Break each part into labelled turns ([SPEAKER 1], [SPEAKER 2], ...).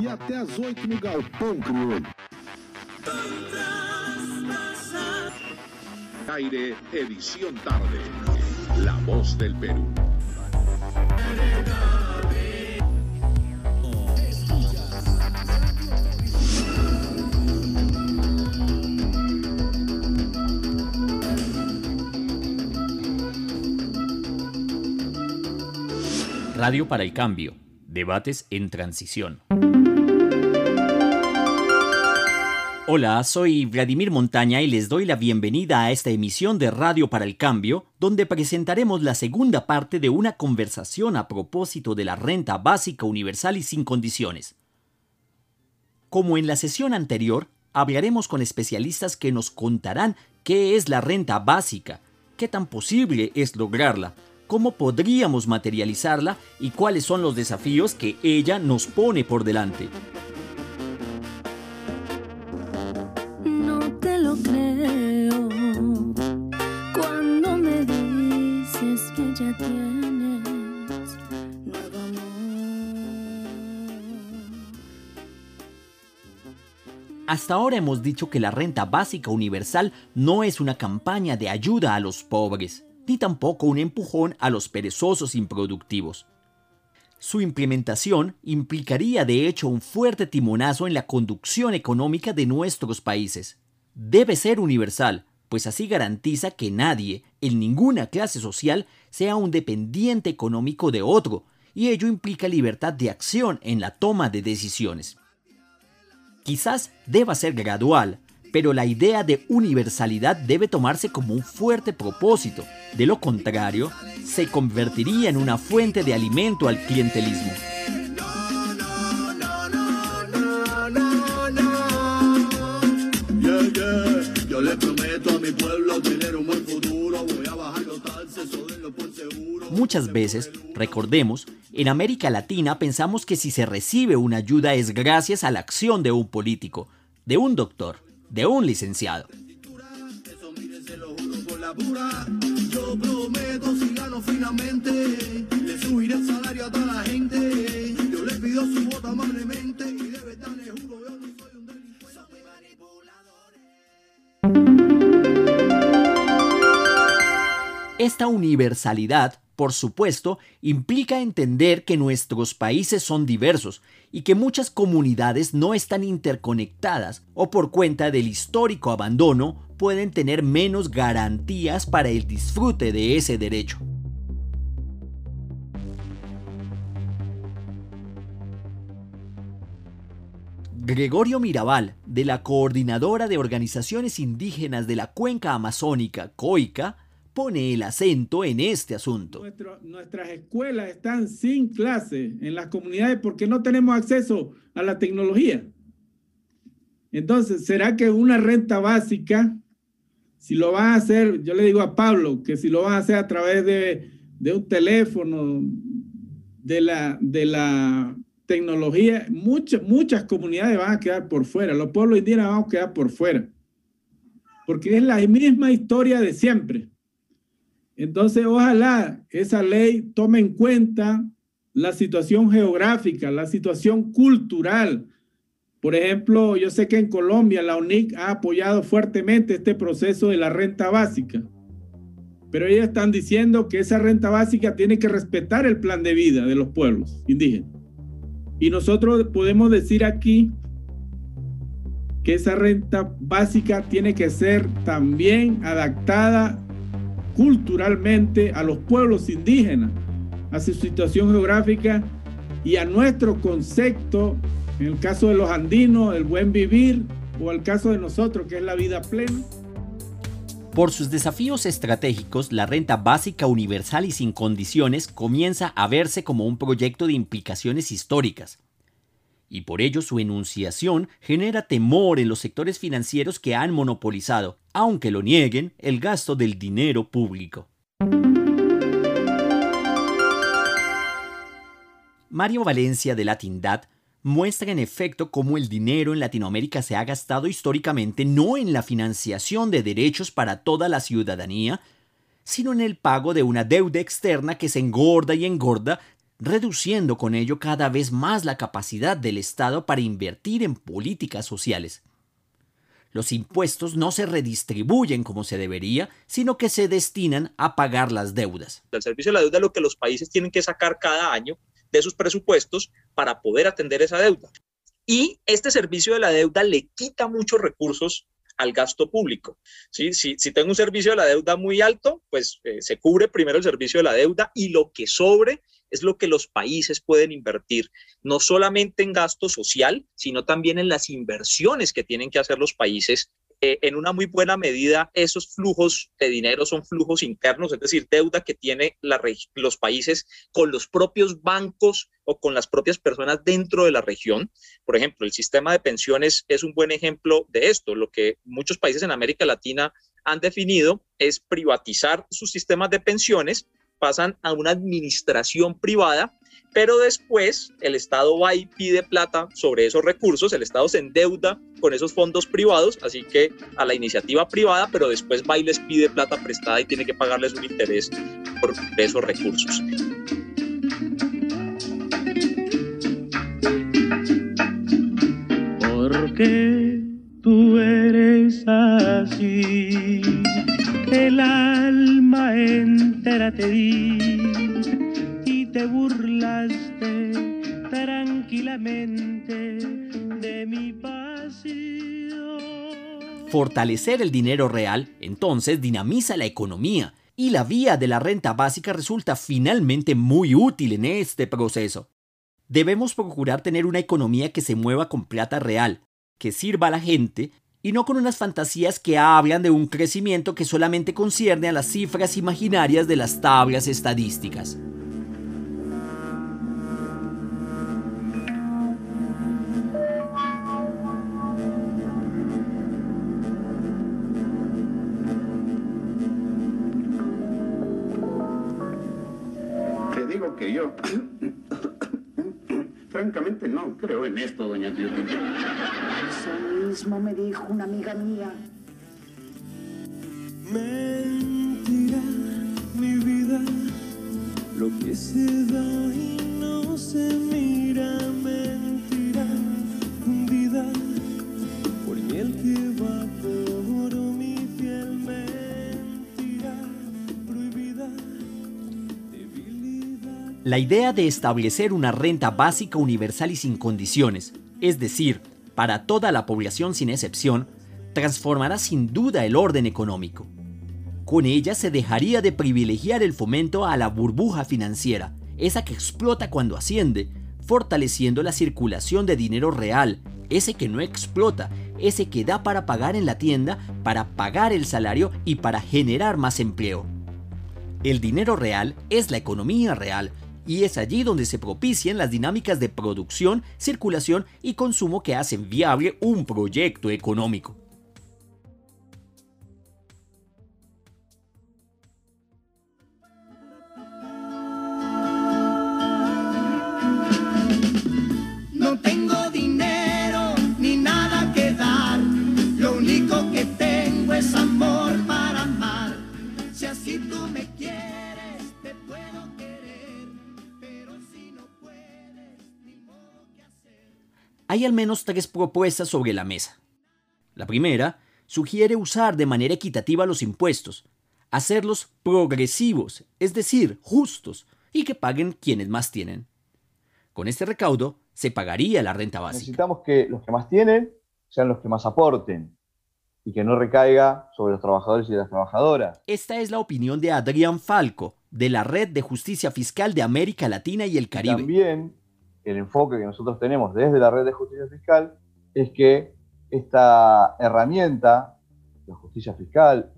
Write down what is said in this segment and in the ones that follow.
[SPEAKER 1] e até às 8 no Galpão Crioulo.
[SPEAKER 2] Aire, edición tarde. La voz del Perú.
[SPEAKER 3] Radio para el Cambio. Debates en transición. Hola, soy Vladimir Montaña y les doy la bienvenida a esta emisión de Radio para el Cambio, donde presentaremos la segunda parte de una conversación a propósito de la renta básica universal y sin condiciones. Como en la sesión anterior, hablaremos con especialistas que nos contarán qué es la renta básica, qué tan posible es lograrla, cómo podríamos materializarla y cuáles son los desafíos que ella nos pone por delante.
[SPEAKER 4] creo. Cuando me dices que ya tienes nuevo
[SPEAKER 3] Hasta ahora hemos dicho que la renta básica universal no es una campaña de ayuda a los pobres, ni tampoco un empujón a los perezosos improductivos. Su implementación implicaría de hecho un fuerte timonazo en la conducción económica de nuestros países, debe ser universal, pues así garantiza que nadie, en ninguna clase social, sea un dependiente económico de otro, y ello implica libertad de acción en la toma de decisiones. Quizás deba ser gradual, pero la idea de universalidad debe tomarse como un fuerte propósito, de lo contrario, se convertiría en una fuente de alimento al clientelismo. Muchas veces, recordemos, en América Latina pensamos que si se recibe una ayuda es gracias a la acción de un político, de un doctor, de un licenciado. Yo le pido su voto y le juro yo soy un delincuente. Esta universalidad por supuesto, implica entender que nuestros países son diversos y que muchas comunidades no están interconectadas o por cuenta del histórico abandono pueden tener menos garantías para el disfrute de ese derecho. Gregorio Mirabal, de la Coordinadora de Organizaciones Indígenas de la Cuenca Amazónica, COICA, pone el acento en este asunto.
[SPEAKER 5] nuestras escuelas están sin clase en las comunidades porque no tenemos acceso a la tecnología. Entonces, ¿será que una renta básica, si lo van a hacer, yo le digo a Pablo, que si lo van a hacer a través de, un teléfono, de la, tecnología, muchas comunidades van a quedar por fuera, los pueblos indígenas van a quedar por fuera, porque es la misma historia de siempre entonces, ojalá esa ley tome en cuenta la situación geográfica, la situación cultural. Por ejemplo, yo sé que en Colombia la UNIC ha apoyado fuertemente este proceso de la renta básica, pero ellos están diciendo que esa renta básica tiene que respetar el plan de vida de los pueblos indígenas. Y nosotros podemos decir aquí que esa renta básica tiene que ser también adaptada culturalmente a los pueblos indígenas, a su situación geográfica y a nuestro concepto, en el caso de los andinos, el buen vivir, o el caso de nosotros, que es la vida plena.
[SPEAKER 3] Por sus desafíos estratégicos, la renta básica universal y sin condiciones comienza a verse como un proyecto de implicaciones históricas. Y por ello su enunciación genera temor en los sectores financieros que han monopolizado aunque lo nieguen, el gasto del dinero público. Mario Valencia de Latindad muestra en efecto cómo el dinero en Latinoamérica se ha gastado históricamente no en la financiación de derechos para toda la ciudadanía, sino en el pago de una deuda externa que se engorda y engorda reduciendo con ello cada vez más la capacidad del Estado para invertir en políticas sociales. Los impuestos no se redistribuyen como se debería, sino que se destinan a pagar las deudas.
[SPEAKER 6] El servicio de la deuda es lo que los países tienen que sacar cada año de sus presupuestos para poder atender esa deuda. Y este servicio de la deuda le quita muchos recursos al gasto público. ¿sí? Si, si tengo un servicio de la deuda muy alto, pues eh, se cubre primero el servicio de la deuda y lo que sobre es lo que los países pueden invertir, no solamente en gasto social, sino también en las inversiones que tienen que hacer los países eh, en una muy buena medida esos flujos de dinero son flujos internos, es decir, deuda que tiene los países con los propios bancos o con las propias personas dentro de la región. Por ejemplo, el sistema de pensiones es un buen ejemplo de esto. Lo que muchos países en América Latina han definido es privatizar sus sistemas de pensiones, pasan a una administración privada pero después el Estado va y pide plata sobre esos recursos, el Estado se endeuda con esos fondos privados, así que a la iniciativa privada, pero después va y les pide plata prestada y tiene que pagarles un interés por esos recursos.
[SPEAKER 7] Porque tú eres así, el alma di te burlaste tranquilamente de mi pasión.
[SPEAKER 3] Fortalecer el dinero real entonces dinamiza la economía y la vía de la renta básica resulta finalmente muy útil en este proceso. Debemos procurar tener una economía que se mueva con plata real, que sirva a la gente y no con unas fantasías que hablan de un crecimiento que solamente concierne a las cifras imaginarias de las tablas estadísticas.
[SPEAKER 1] que yo, francamente, no creo en esto, doña Tierra.
[SPEAKER 8] Eso mismo me dijo una amiga mía.
[SPEAKER 7] Mentira, mi vida, lo que se da y no se mira,
[SPEAKER 3] La idea de establecer una renta básica universal y sin condiciones, es decir, para toda la población sin excepción, transformará sin duda el orden económico. Con ella se dejaría de privilegiar el fomento a la burbuja financiera, esa que explota cuando asciende, fortaleciendo la circulación de dinero real, ese que no explota, ese que da para pagar en la tienda, para pagar el salario y para generar más empleo. El dinero real es la economía real, y es allí donde se propician las dinámicas de producción, circulación y consumo que hacen viable un proyecto económico. Hay al menos tres propuestas sobre la mesa. La primera sugiere usar de manera equitativa los impuestos, hacerlos progresivos, es decir, justos, y que paguen quienes más tienen. Con este recaudo se pagaría la renta básica.
[SPEAKER 9] Necesitamos que los que más tienen sean los que más aporten y que no recaiga sobre los trabajadores y las trabajadoras.
[SPEAKER 3] Esta es la opinión de Adrián Falco, de la Red de Justicia Fiscal de América Latina y el Caribe.
[SPEAKER 9] También el enfoque que nosotros tenemos desde la Red de Justicia Fiscal es que esta herramienta, la justicia fiscal,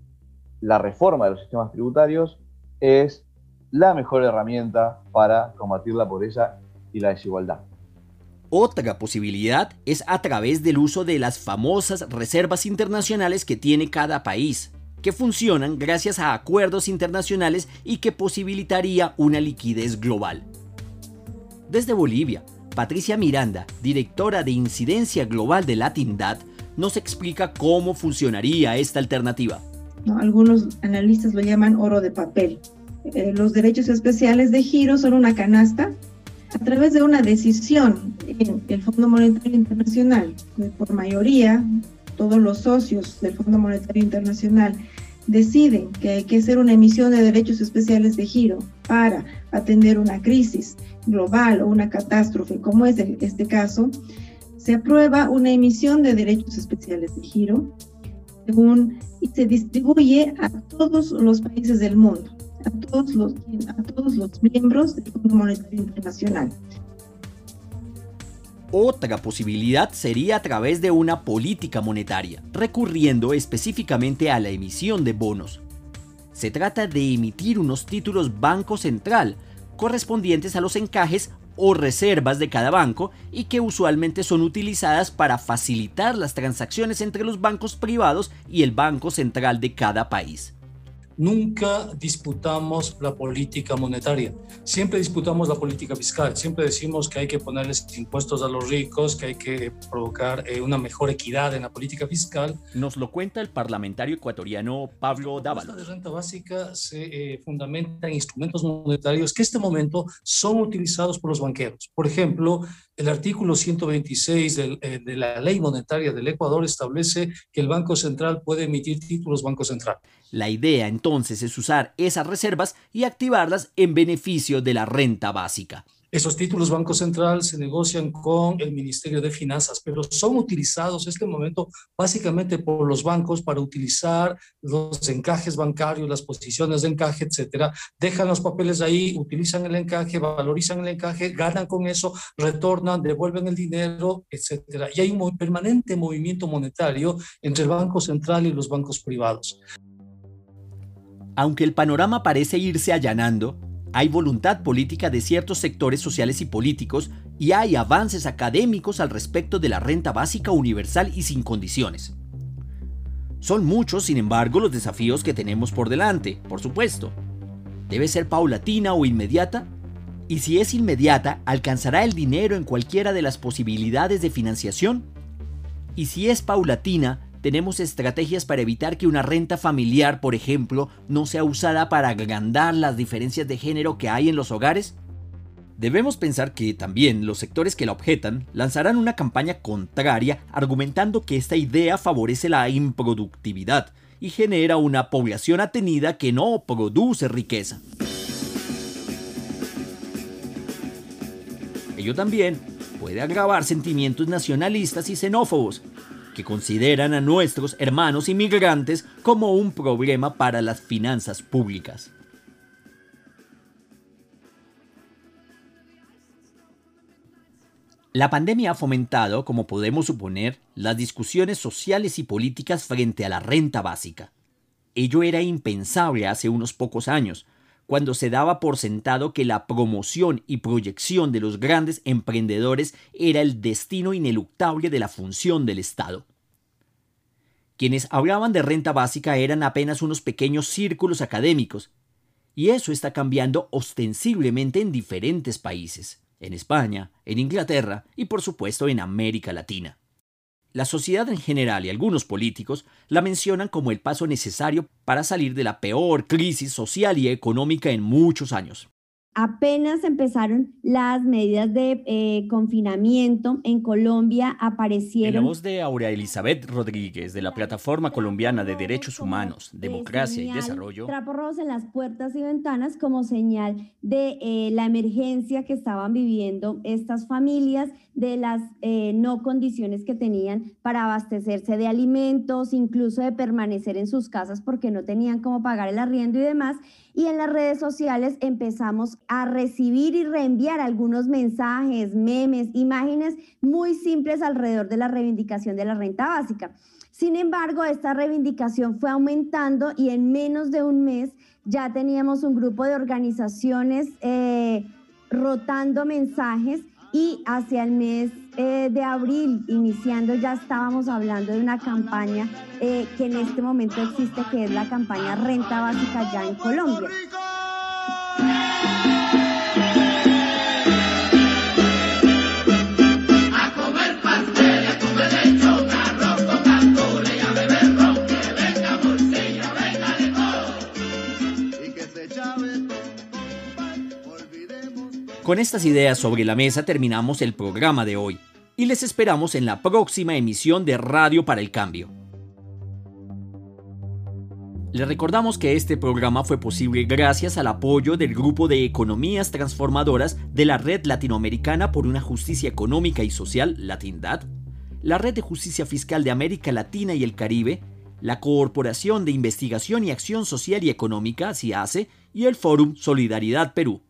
[SPEAKER 9] la reforma de los sistemas tributarios, es la mejor herramienta para combatir la pobreza y la desigualdad.
[SPEAKER 3] Otra posibilidad es a través del uso de las famosas reservas internacionales que tiene cada país, que funcionan gracias a acuerdos internacionales y que posibilitaría una liquidez global. Desde Bolivia, Patricia Miranda, directora de Incidencia Global de Latindad, nos explica cómo funcionaría esta alternativa.
[SPEAKER 10] ¿no? Algunos analistas lo llaman oro de papel. Eh, los derechos especiales de giro son una canasta a través de una decisión en el Fondo Monetario Internacional, por mayoría, todos los socios del Fondo Monetario Internacional deciden que hay que hacer una emisión de derechos especiales de giro para atender una crisis global o una catástrofe, como es este caso, se aprueba una emisión de derechos especiales de giro según, y se distribuye a todos los países del mundo, a todos los, a todos los miembros del Fondo Monetario Internacional.
[SPEAKER 3] Otra posibilidad sería a través de una política monetaria, recurriendo específicamente a la emisión de bonos. Se trata de emitir unos títulos Banco Central, correspondientes a los encajes o reservas de cada banco y que usualmente son utilizadas para facilitar las transacciones entre los bancos privados y el Banco Central de cada país
[SPEAKER 11] nunca disputamos la política monetaria, siempre disputamos la política fiscal, siempre decimos que hay que ponerles impuestos a los ricos, que hay que provocar eh, una mejor equidad en la política fiscal.
[SPEAKER 3] Nos lo cuenta el parlamentario ecuatoriano Pablo Dávalos.
[SPEAKER 11] La de renta básica se eh, fundamenta en instrumentos monetarios que en este momento son utilizados por los banqueros. Por ejemplo, el artículo 126 eh, de la ley monetaria del Ecuador establece que el Banco Central puede emitir títulos Banco Central.
[SPEAKER 3] La idea entonces es usar esas reservas y activarlas en beneficio de la renta básica.
[SPEAKER 11] Esos títulos Banco Central se negocian con el Ministerio de Finanzas, pero son utilizados en este momento básicamente por los bancos para utilizar los encajes bancarios, las posiciones de encaje, etcétera. Dejan los papeles ahí, utilizan el encaje, valorizan el encaje, ganan con eso, retornan, devuelven el dinero, etcétera. Y hay un permanente movimiento monetario entre el Banco Central y los bancos privados.
[SPEAKER 3] Aunque el panorama parece irse allanando, hay voluntad política de ciertos sectores sociales y políticos y hay avances académicos al respecto de la renta básica universal y sin condiciones. Son muchos, sin embargo, los desafíos que tenemos por delante, por supuesto. ¿Debe ser paulatina o inmediata? Y si es inmediata, ¿alcanzará el dinero en cualquiera de las posibilidades de financiación? Y si es paulatina, tenemos estrategias para evitar que una renta familiar, por ejemplo, no sea usada para agrandar las diferencias de género que hay en los hogares? Debemos pensar que también los sectores que la objetan lanzarán una campaña contraria argumentando que esta idea favorece la improductividad y genera una población atenida que no produce riqueza. Ello también puede agravar sentimientos nacionalistas y xenófobos, que consideran a nuestros hermanos inmigrantes como un problema para las finanzas públicas. La pandemia ha fomentado, como podemos suponer, las discusiones sociales y políticas frente a la renta básica. Ello era impensable hace unos pocos años, cuando se daba por sentado que la promoción y proyección de los grandes emprendedores era el destino ineluctable de la función del Estado. Quienes hablaban de renta básica eran apenas unos pequeños círculos académicos, y eso está cambiando ostensiblemente en diferentes países, en España, en Inglaterra y por supuesto en América Latina. La sociedad en general y algunos políticos la mencionan como el paso necesario para salir de la peor crisis social y económica en muchos años
[SPEAKER 12] apenas empezaron las medidas de eh, confinamiento en Colombia, aparecieron...
[SPEAKER 3] En la voz de Aurea Elizabeth Rodríguez, de la Plataforma Colombiana de Derechos Humanos, Democracia y Desarrollo.
[SPEAKER 12] Trapos en las puertas y ventanas como señal de eh, la emergencia que estaban viviendo estas familias, de las eh, no condiciones que tenían para abastecerse de alimentos, incluso de permanecer en sus casas porque no tenían cómo pagar el arriendo y demás. Y en las redes sociales empezamos a recibir y reenviar algunos mensajes, memes, imágenes muy simples alrededor de la reivindicación de la renta básica. Sin embargo, esta reivindicación fue aumentando y en menos de un mes ya teníamos un grupo de organizaciones eh, rotando mensajes y hacia el mes eh, de abril, iniciando, ya estábamos hablando de una campaña eh, que en este momento existe, que es la campaña Renta Básica ya en Colombia.
[SPEAKER 3] Con estas ideas sobre la mesa terminamos el programa de hoy y les esperamos en la próxima emisión de Radio para el Cambio. Les recordamos que este programa fue posible gracias al apoyo del Grupo de Economías Transformadoras de la Red Latinoamericana por una Justicia Económica y Social, Latindad, la Red de Justicia Fiscal de América Latina y el Caribe, la Corporación de Investigación y Acción Social y Económica, CIACE, y el Fórum Solidaridad Perú.